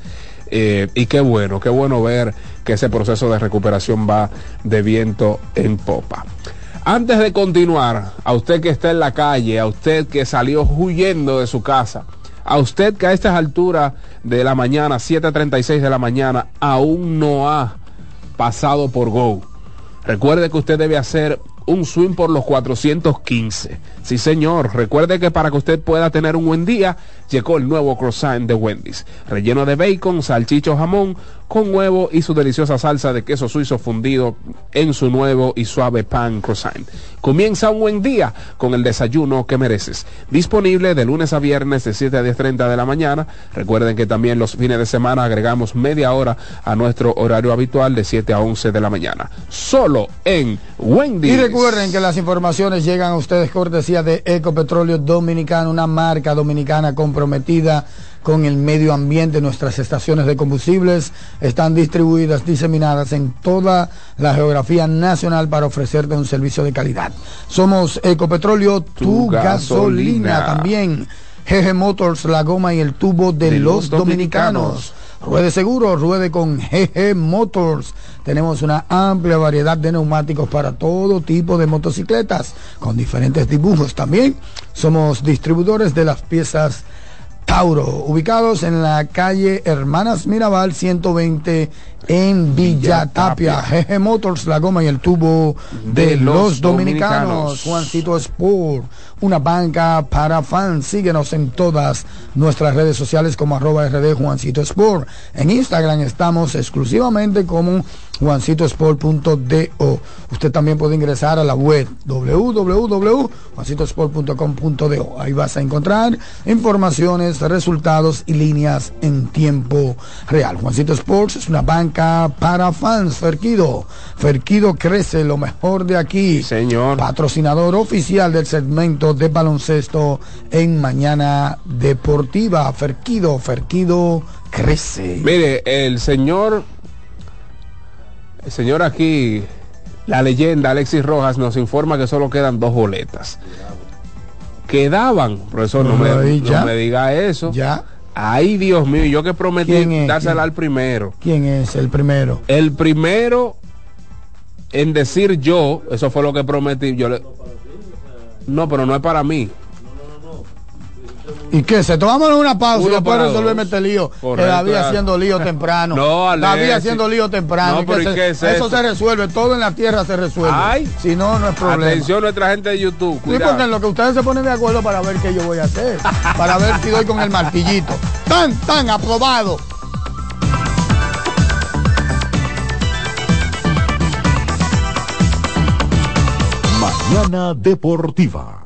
Eh, y qué bueno, qué bueno ver que ese proceso de recuperación va de viento en popa. Antes de continuar, a usted que está en la calle, a usted que salió huyendo de su casa, a usted que a estas alturas de la mañana, 7.36 de la mañana, aún no ha pasado por Go. Recuerde que usted debe hacer un swing por los 415. Sí, señor. Recuerde que para que usted pueda tener un buen día, llegó el nuevo croissant de Wendy's. Relleno de bacon, salchicho, jamón, con huevo y su deliciosa salsa de queso suizo fundido en su nuevo y suave pan croissant. Comienza un buen día con el desayuno que mereces. Disponible de lunes a viernes de 7 a 10.30 de la mañana. Recuerden que también los fines de semana agregamos media hora a nuestro horario habitual de 7 a 11 de la mañana. Solo en Wendy's. Y recuerden que las informaciones llegan a ustedes cortesía de Ecopetróleo Dominicano, una marca dominicana comprometida con el medio ambiente. Nuestras estaciones de combustibles están distribuidas, diseminadas en toda la geografía nacional para ofrecerte un servicio de calidad. Somos Ecopetróleo, tu, tu gasolina. gasolina. También GG Motors, la goma y el tubo de, de los, los dominicanos. dominicanos. Ruede seguro, ruede con GG Motors. Tenemos una amplia variedad de neumáticos para todo tipo de motocicletas con diferentes dibujos. También somos distribuidores de las piezas Tauro, ubicados en la calle Hermanas Mirabal 120 en Villa Tapia. GG Motors, la goma y el tubo de, de los, dominicanos. Juancito Sport, una banca para fans. Síguenos en todas nuestras redes sociales como arroba RD Juancito Sport. En Instagram estamos exclusivamente como juancitosport.do. Usted también puede ingresar a la web www.juancitosport.com.do. Ahí vas a encontrar informaciones, resultados y líneas en tiempo real. Juancito Sports es una banca para fans. Ferquido. Ferquido crece lo mejor de aquí. Señor. Patrocinador oficial del segmento de baloncesto en Mañana Deportiva. Ferquido, Ferquido crece. Mire, el señor el señor aquí, la leyenda Alexis Rojas nos informa que solo quedan dos boletas. Quedaban, profesor, no, me, no me diga eso. Ya. Ay, Dios mío, yo que prometí dársela al primero. ¿Quién es el primero? El primero en decir yo, eso fue lo que prometí. Yo le... No, pero no es para mí. ¿Y qué? Se tomamos una pausa Uno y después resolverme este lío. Correcto, que David haciendo lío temprano. No, Alexis. David haciendo lío temprano. No, pero se, ¿qué es eso se resuelve, todo en la tierra se resuelve. Ay. Si no, no es problema. Atención nuestra gente de YouTube. Sí, porque en lo que ustedes se ponen de acuerdo para ver qué yo voy a hacer. para ver si doy con el martillito. Tan, tan aprobado. Mañana Deportiva.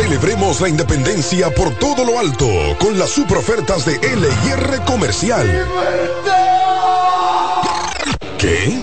Celebremos la independencia por todo lo alto con las super ofertas de LIR Comercial. ¿Qué?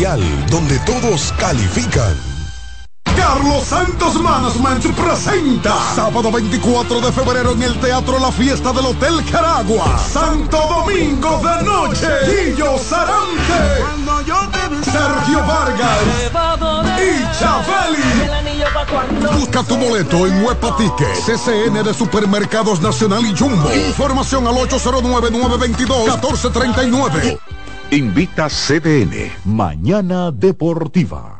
donde todos califican. Carlos Santos Management presenta sábado 24 de febrero en el Teatro La Fiesta del Hotel Caragua, Santo Domingo de Noche, Guillo Sarante, Sergio Vargas y Chabeli. Busca tu boleto en Huepa Ticket, CCN de Supermercados Nacional y Jumbo. Información al 809-922-1439. Invita CDN, Mañana Deportiva.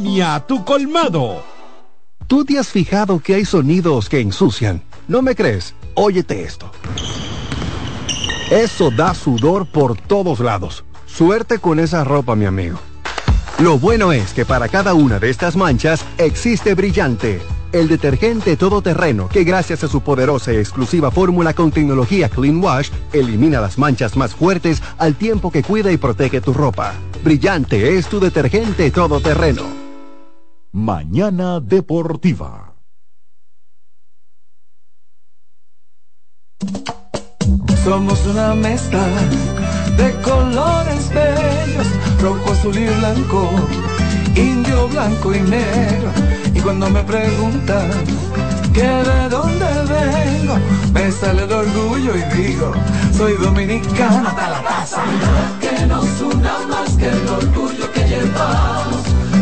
tu colmado. ¿Tú te has fijado que hay sonidos que ensucian? ¿No me crees? Óyete esto. Eso da sudor por todos lados. Suerte con esa ropa, mi amigo. Lo bueno es que para cada una de estas manchas existe Brillante, el detergente todoterreno que gracias a su poderosa y exclusiva fórmula con tecnología Clean Wash elimina las manchas más fuertes al tiempo que cuida y protege tu ropa. Brillante es tu detergente todoterreno. Mañana Deportiva. Somos una mezcla de colores bellos, rojo, azul y blanco, indio, blanco y negro. Y cuando me preguntan que de dónde vengo, me sale el orgullo y digo, soy dominicano hasta la taza. Que nos una más que el orgullo que llevamos,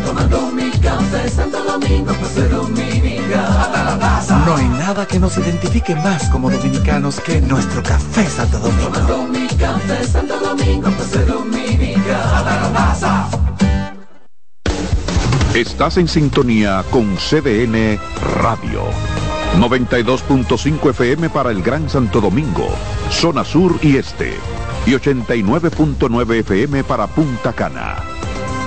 tomando mi café Santo Domingo, soy dominicano hasta la taza. No hay nada que nos identifique más como dominicanos que nuestro café Santo Domingo. Tomando mi café Santo Domingo, hasta la taza. Estás en sintonía con CDN Radio. 92.5 FM para el Gran Santo Domingo, zona sur y este. y 89.9 FM para Punta Cana.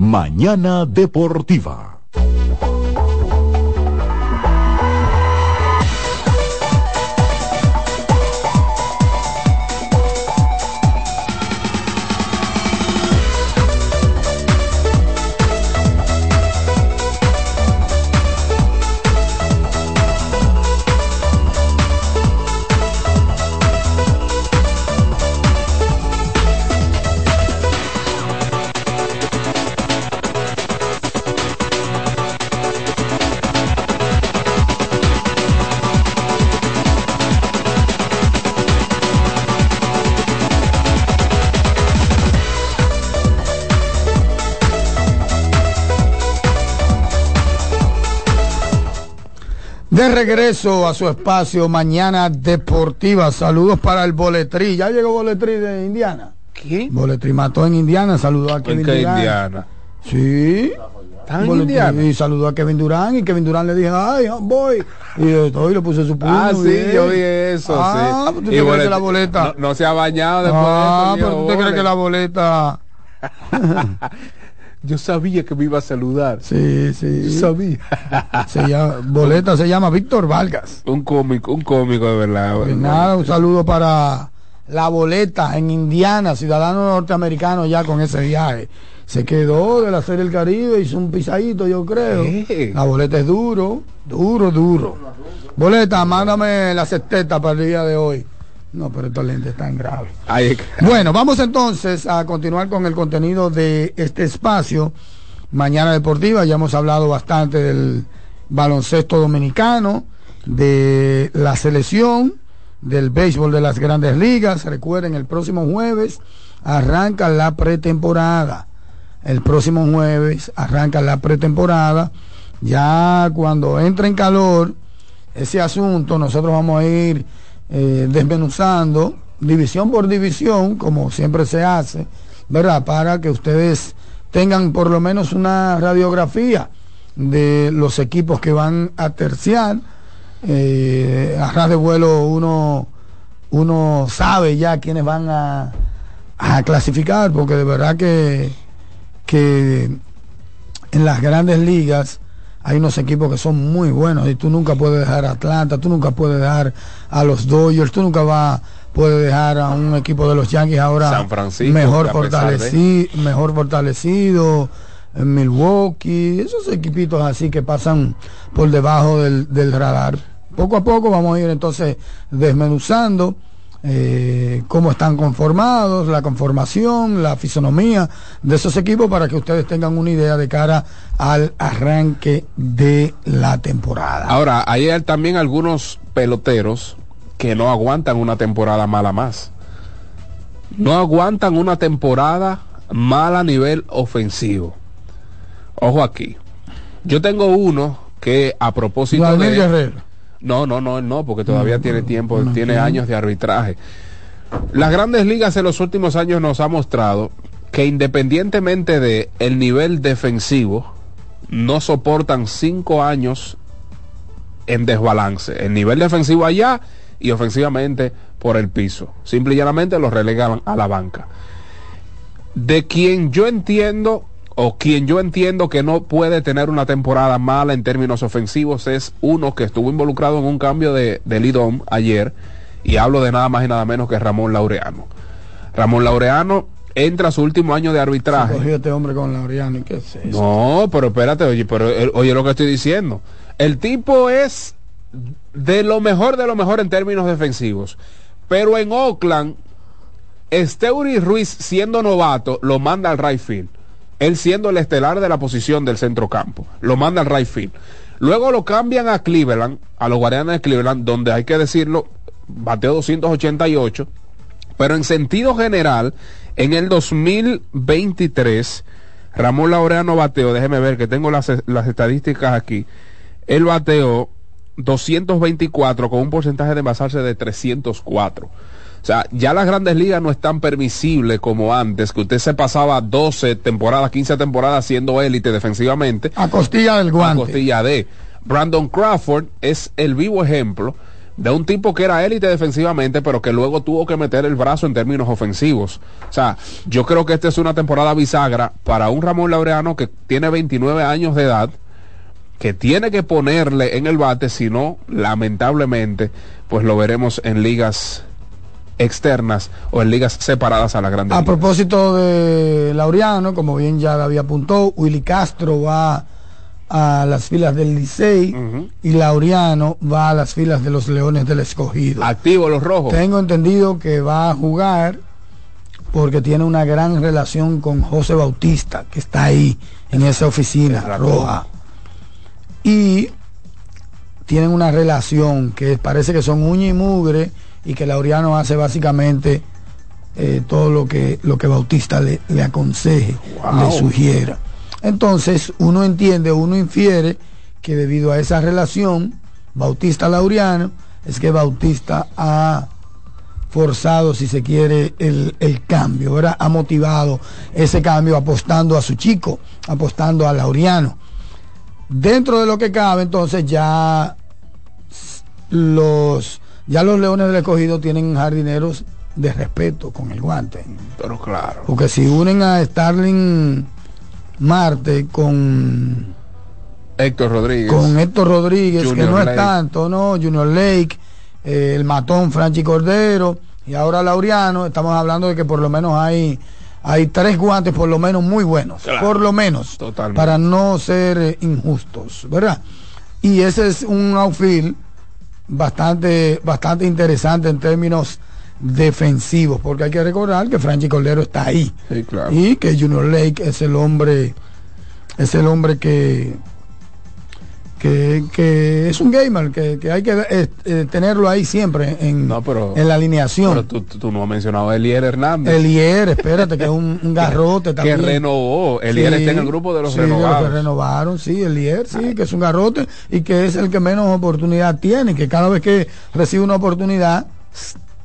Mañana Deportiva. Regreso a su espacio Mañana Deportiva. Saludos para el Boletrí. ¿Ya llegó Boletrí de Indiana? ¿Qué? Boletrí mató en Indiana. Saludó a Kevin ¿En qué Durant. Indiana? Sí. ¿Están en Boletrí, Indiana? Y saludó a Kevin Durán y Kevin Durán le dijo, ay, voy. Y yo, todo, y le puse su puño. Ah, sí, bien. yo vi eso, ah, sí. ¿tú te crees bolet- que la boleta? No, no se ha bañado después ah, de eso. pero tú te crees que la boleta... Yo sabía que me iba a saludar. Sí, sí. Yo sabía. Se llama, boleta se llama Víctor Vargas. un cómico, un cómico de verdad. Pues nada, un saludo para la boleta en Indiana, ciudadano norteamericano ya con ese viaje. Se quedó de la Serie del Caribe, hizo un pisadito, yo creo. ¿Qué? La boleta es duro, duro, duro. Boleta, mándame la sexteta para el día de hoy. No, pero estos lentes están graves. Ay, Bueno, vamos entonces a continuar con el contenido de este espacio. Mañana Deportiva, ya hemos hablado bastante del baloncesto dominicano, de la selección, del béisbol de las grandes ligas. Recuerden, el próximo jueves arranca la pretemporada. El próximo jueves arranca la pretemporada. Ya cuando entre en calor ese asunto, nosotros vamos a ir eh, desmenuzando división por división, como siempre se hace, ¿verdad? Para que ustedes tengan por lo menos una radiografía de los equipos que van a terciar. Eh, a ras de vuelo uno, uno sabe ya quiénes van a, a clasificar, porque de verdad que, que en las grandes ligas hay unos equipos que son muy buenos y tú nunca puedes dejar a Atlanta, tú nunca puedes dejar a los Dodgers, tú nunca vas puedes dejar a un equipo de los Yankees ahora San Francisco, mejor de- fortalecido, mejor fortalecido, en Milwaukee, esos equipitos así que pasan por debajo del, del radar. Poco a poco vamos a ir entonces desmenuzando eh, cómo están conformados, la conformación, la fisonomía de esos equipos para que ustedes tengan una idea de cara al arranque de la temporada. Ahora, hay también algunos peloteros que no aguantan una temporada mala más. No aguantan una temporada mala a nivel ofensivo. Ojo aquí. Yo tengo uno que a propósito Vladimir de... Guerrero. No, no, no, no, porque todavía tiene tiempo, tiene años de arbitraje. Las grandes ligas en los últimos años nos ha mostrado que independientemente de el nivel defensivo, no soportan cinco años en desbalance. El nivel defensivo allá y ofensivamente por el piso. Simple y llanamente los relegan a la banca. De quien yo entiendo o quien yo entiendo que no puede tener una temporada mala en términos ofensivos es uno que estuvo involucrado en un cambio de, de Lidom ayer y hablo de nada más y nada menos que Ramón Laureano. Ramón Laureano entra a su último año de arbitraje. Cogió este hombre con Laureano y qué es eso? No, pero espérate, oye, pero eh, oye lo que estoy diciendo. El tipo es de lo mejor de lo mejor en términos defensivos. Pero en Oakland, Steuri Ruiz siendo novato, lo manda al right field. Él siendo el estelar de la posición del centrocampo. Lo manda al right field. Luego lo cambian a Cleveland, a los Guardianes de Cleveland, donde hay que decirlo, bateó 288. Pero en sentido general, en el 2023, Ramón Laureano bateó, déjeme ver que tengo las, las estadísticas aquí. Él bateó 224 con un porcentaje de envasarse de 304. O sea, ya las grandes ligas no es tan permisible como antes, que usted se pasaba 12 temporadas, 15 temporadas siendo élite defensivamente. A costilla del guante. A costilla de. Brandon Crawford es el vivo ejemplo de un tipo que era élite defensivamente, pero que luego tuvo que meter el brazo en términos ofensivos. O sea, yo creo que esta es una temporada bisagra para un Ramón Laureano que tiene 29 años de edad, que tiene que ponerle en el bate, si no, lamentablemente, pues lo veremos en ligas externas o en ligas separadas a la grande. A propósito de Laureano, como bien ya había apuntado, Willy Castro va a las filas del Licey y Laureano va a las filas de los Leones del Escogido. Activo los rojos. Tengo entendido que va a jugar porque tiene una gran relación con José Bautista, que está ahí en esa oficina roja. Y tienen una relación que parece que son uña y mugre y que Laureano hace básicamente eh, todo lo que, lo que Bautista le, le aconseje, le sugiera. Entonces uno entiende, uno infiere que debido a esa relación Bautista-Laureano, es que Bautista ha forzado, si se quiere, el, el, cambio, ¿verdad? Ha motivado ese cambio apostando a su chico, apostando a Laureano. Dentro de lo que cabe, entonces ya los, ya los Leones del Escogido tienen jardineros de respeto con el guante. Pero claro. Porque si unen a Starling Marte con Héctor Rodríguez. Con Héctor Rodríguez, Junior que no Lake. es tanto, ¿no? Junior Lake, eh, el matón Franchi Cordero y ahora Laureano. Estamos hablando de que por lo menos hay, hay tres guantes, por lo menos muy buenos. Claro. Por lo menos. Totalmente. Para no ser injustos, ¿verdad? Y ese es un outfield bastante, bastante interesante en términos defensivos, porque hay que recordar que Franchi Cordero está ahí Sí, claro. y que Junior Lake es el hombre es el hombre que que, que es un gamer que, que hay que eh, eh, tenerlo ahí siempre en, No, pero- en la alineación Pero tú, no has mencionado a Elier Hernández. Elier espérate que es un, un garrote que también renovó. Elier Sí, está en el grupo de los sí, renovados. que renovaron, sí, Elier, sí, que es un garrote y que es el que menos oportunidad tiene, que cada vez que recibe una oportunidad,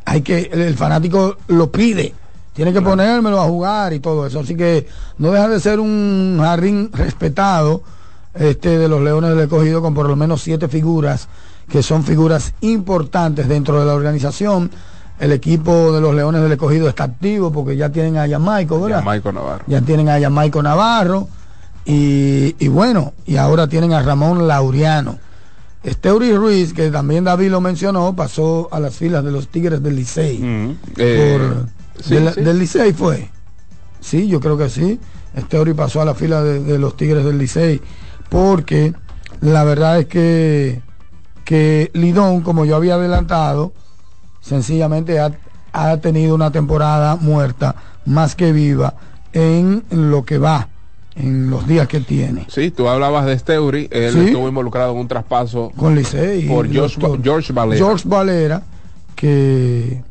hay que, el, el fanático lo pide, tiene que ponérmelo a jugar y todo eso. Así que no deja de ser un jardín respetado este de los Leones del Escogido con por lo menos siete figuras que son figuras importantes dentro de la organización. El equipo de los Leones del Escogido está activo porque ya tienen a Jamaico, ¿verdad? Jamaico Navarro. ya tienen a Jamaico Navarro y, y bueno, y ahora tienen a Ramón Laureano. Esteuri Ruiz, que también David lo mencionó, pasó a las filas de los Tigres del Licey. Eh, Por- sí, de sí. Del Licey fue. Sí, yo creo que sí. Esteuri pasó a la fila de, de los Tigres del Licey. Porque la verdad es que, que Lidón, como yo había adelantado, sencillamente ha, ha tenido una temporada muerta más que viva en lo que va, en los días que tiene. Sí, tú hablabas de Steuri, él Sí. estuvo involucrado en un traspaso Con Licey. por George, los- George Valera. George Valera, que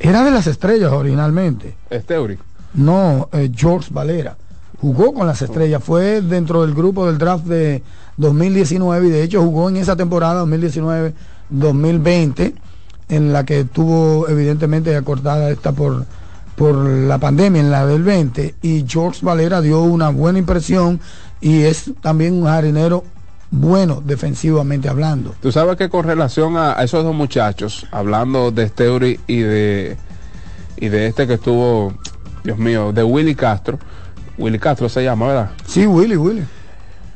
era de las estrellas originalmente. Steuri. No, eh, George Valera. Jugó con las estrellas, fue dentro del grupo del draft de 2019 y de hecho jugó en esa temporada 2019-2020 en la que tuvo evidentemente acortada esta por, por la pandemia en la del 20 y George Valera dio una buena impresión y es también un jardinero bueno defensivamente hablando. Tú sabes que con relación a, a esos dos muchachos, hablando de Steuri y de y de este que estuvo, Dios mío, de Willy Castro, Willy Castro se llama, ¿verdad? Sí, Willy, Willy.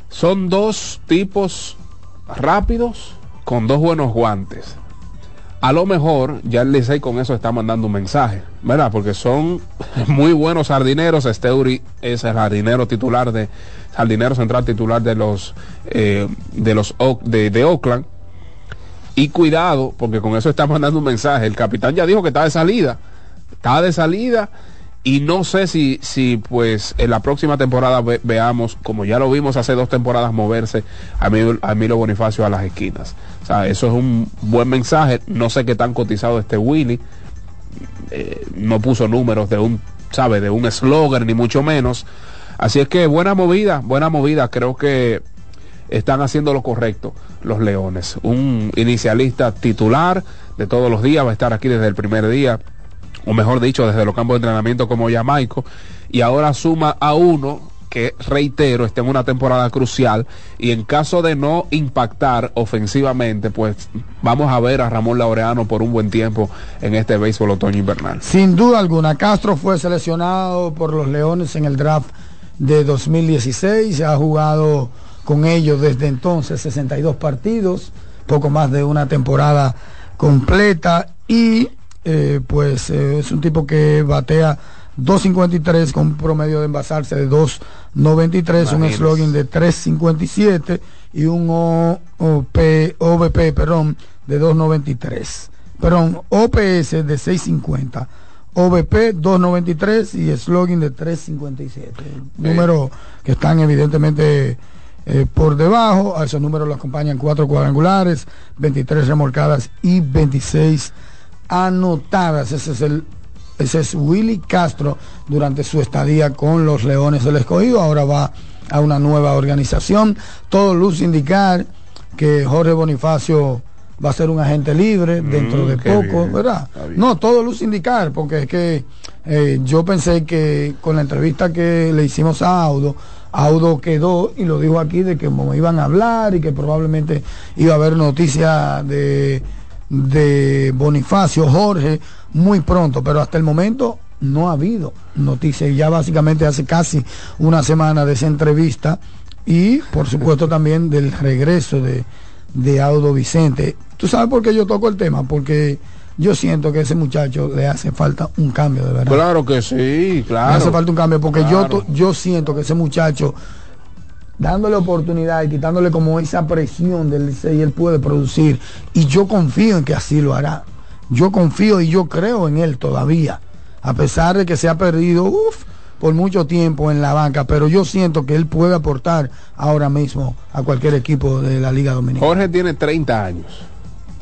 Son dos tipos rápidos con dos buenos guantes. A lo mejor ya el Licey con eso está mandando un mensaje, ¿verdad? Porque son muy buenos jardineros. Steuri es el jardinero titular de jardinero central titular de los eh, de los de Oakland. Y cuidado, porque con eso está mandando un mensaje. El capitán ya dijo que está de salida. Está de salida. Y no sé si, si pues en la próxima temporada ve- veamos, como ya lo vimos hace dos temporadas, moverse a Milo, a Bonifacio a las esquinas. O sea, eso es un buen mensaje. No sé qué tan cotizado este Willy. Eh, no puso números de un, sabe, de un eslogan, ni mucho menos. Así es que buena movida, buena movida. Creo que están haciendo lo correcto los Leones. Un inicialista titular de todos los días va a estar aquí desde el primer día, o mejor dicho, desde los campos de entrenamiento como Jamaico, y ahora suma a uno que, reitero, está en una temporada crucial y en caso de no impactar ofensivamente, pues vamos a ver a Ramón Laureano por un buen tiempo en este béisbol otoño invernal. Sin duda alguna, Castro fue seleccionado por los Leones en el draft de 2016, ha jugado con ellos desde entonces 62 partidos, poco más de una temporada completa y eh, pues eh, es un tipo que batea 2.53 con un promedio de envasarse de 2.93, un slogan de 3.57 y un O- OP, OVP perdón, de 2.93. Perdón, OPS de 6.50. OVP 2.93 y slogan de 3.57. Números que están evidentemente eh, por debajo. A esos números los acompañan cuatro cuadrangulares, 23 remolcadas y 26 anotadas. Ese es el ese es Willy Castro durante su estadía con los Leones del Escogido. Ahora va a una nueva organización. Todo luce indicar que Jorge Bonifacio va a ser un agente libre dentro de poco, bien, ¿verdad? No, todo luce indicar, porque es que eh, yo pensé que con la entrevista que le hicimos a Audo, Audo quedó y lo dijo aquí de que como iban a hablar y que probablemente iba a haber noticia de, de Bonifacio, Jorge, muy pronto, pero hasta el momento no ha habido noticia y ya básicamente hace casi una semana de esa entrevista y por supuesto también del regreso de, de Audo Vicente. ¿Tú sabes por qué yo toco el tema? Porque yo siento que a ese muchacho le hace falta un cambio de verdad. Claro que sí, claro. Le hace falta un cambio porque yo, Claro. yo siento que ese muchacho dándole oportunidad y quitándole como esa presión del Licey, él puede producir y yo confío en que así lo hará. Yo confío y yo creo en él todavía, a pesar de que se ha perdido uf, por mucho tiempo en la banca, pero yo siento que él puede aportar ahora mismo a cualquier equipo de la Liga Dominicana. Jorge tiene 30 años.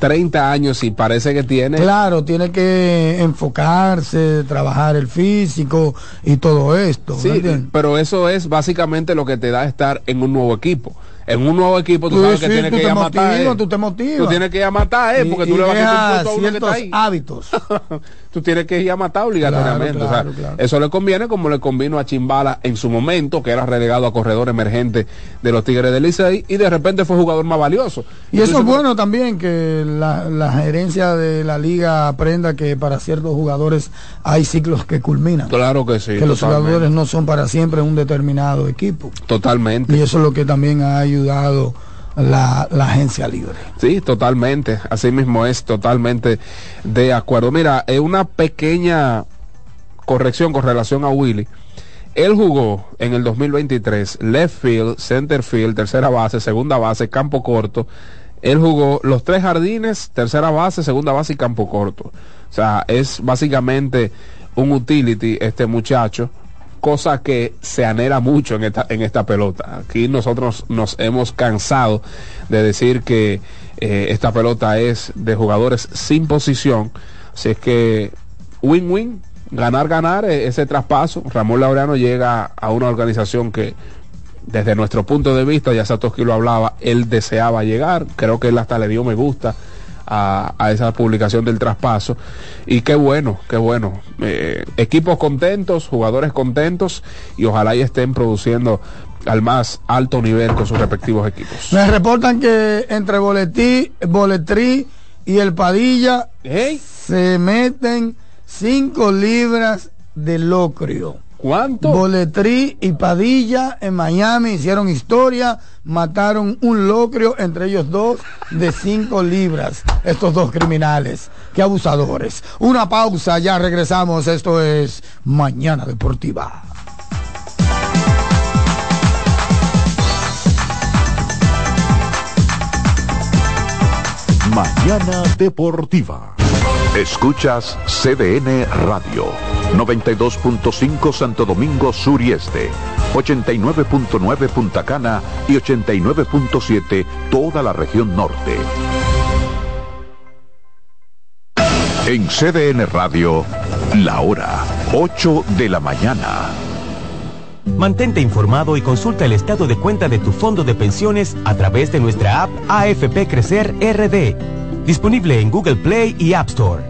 30 años y parece que tiene... Claro, tiene que enfocarse, trabajar el físico y todo esto. ¿me Sí, pero eso es básicamente lo que te da estar en un nuevo equipo. En un nuevo equipo tú sabes que tienes tú que te ir a matar. motivas, eh. tú te motivas. Tú tienes que ir a matar, eh, porque y tú le vas a quitar un punto a uno que está ahí. hábitos. tú tienes que ir a matar obligatoriamente. Claro, o sea, claro. Eso le conviene como le convino a Chimbala en su momento, que era relegado a corredor emergente de los Tigres del Licey, y de repente fue jugador más valioso. Y eso es bueno también que la, la gerencia de la liga aprenda que para ciertos jugadores hay ciclos que culminan. Claro que sí. que los jugadores no son para siempre un determinado equipo. Totalmente. Y eso es lo que también ha ayudado la, la agencia libre. Sí, totalmente. Así mismo es, totalmente de acuerdo. Mira, eh, una pequeña corrección con relación a Willy. Él jugó en el 2023 left field, center field, tercera base, segunda base, campo corto. Él jugó los tres jardines, tercera base, segunda base y campo corto. O sea, es básicamente un utility este muchacho, cosa que se anhela mucho en esta, en esta pelota. Aquí nosotros nos hemos cansado de decir que eh, esta pelota es de jugadores sin posición. Así es que win-win, ganar, ganar eh, ese traspaso. Ramón Laureano llega a una organización que desde nuestro punto de vista, ya Satoshi lo hablaba, él deseaba llegar, creo que él hasta le dio me gusta a, esa publicación del traspaso. Y qué bueno, qué bueno. Eh, equipos contentos, jugadores contentos y ojalá y estén produciendo al más alto nivel con sus respectivos equipos. Me reportan que entre Boletí, Boletrí y el Padilla se meten 5 libras de locrio. ¿Cuánto? Boletrí y Padilla en Miami hicieron historia, mataron un locrio entre ellos dos de 5 libras. Estos dos criminales, qué abusadores. Una pausa, ya regresamos. Esto es Mañana Deportiva. Mañana Deportiva. Escuchas CDN Radio, 92.5 Santo Domingo Sur y Este, 89.9 Punta Cana y 89.7 toda la región norte. En CDN Radio, la hora 8 de la mañana. Mantente informado y consulta el estado de cuenta de tu fondo de pensiones a través de nuestra app AFP Crecer RD, disponible en Google Play y App Store.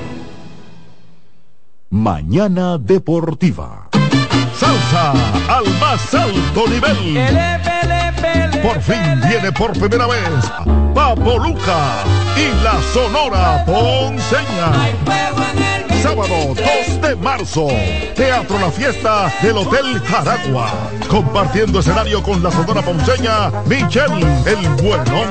Mañana Deportiva. Salsa al más alto nivel. Por fin viene por primera vez Papo Luca y la Sonora Ponceña. Sábado 2 de marzo, Teatro La Fiesta del Hotel Jaragua. Compartiendo escenario con la Sonora Ponceña, Michelle el Bueno.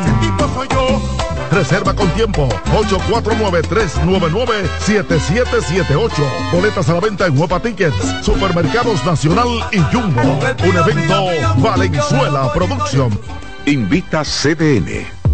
Reserva con tiempo. 849-399-7778. Boletas a la venta en Huepa Tickets, Supermercados Nacional y Jumbo. Un evento Valenzuela Producción. Invita CDN.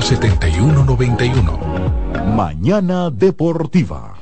7191. Mañana Deportiva.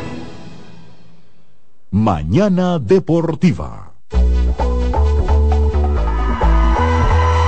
Mañana Deportiva.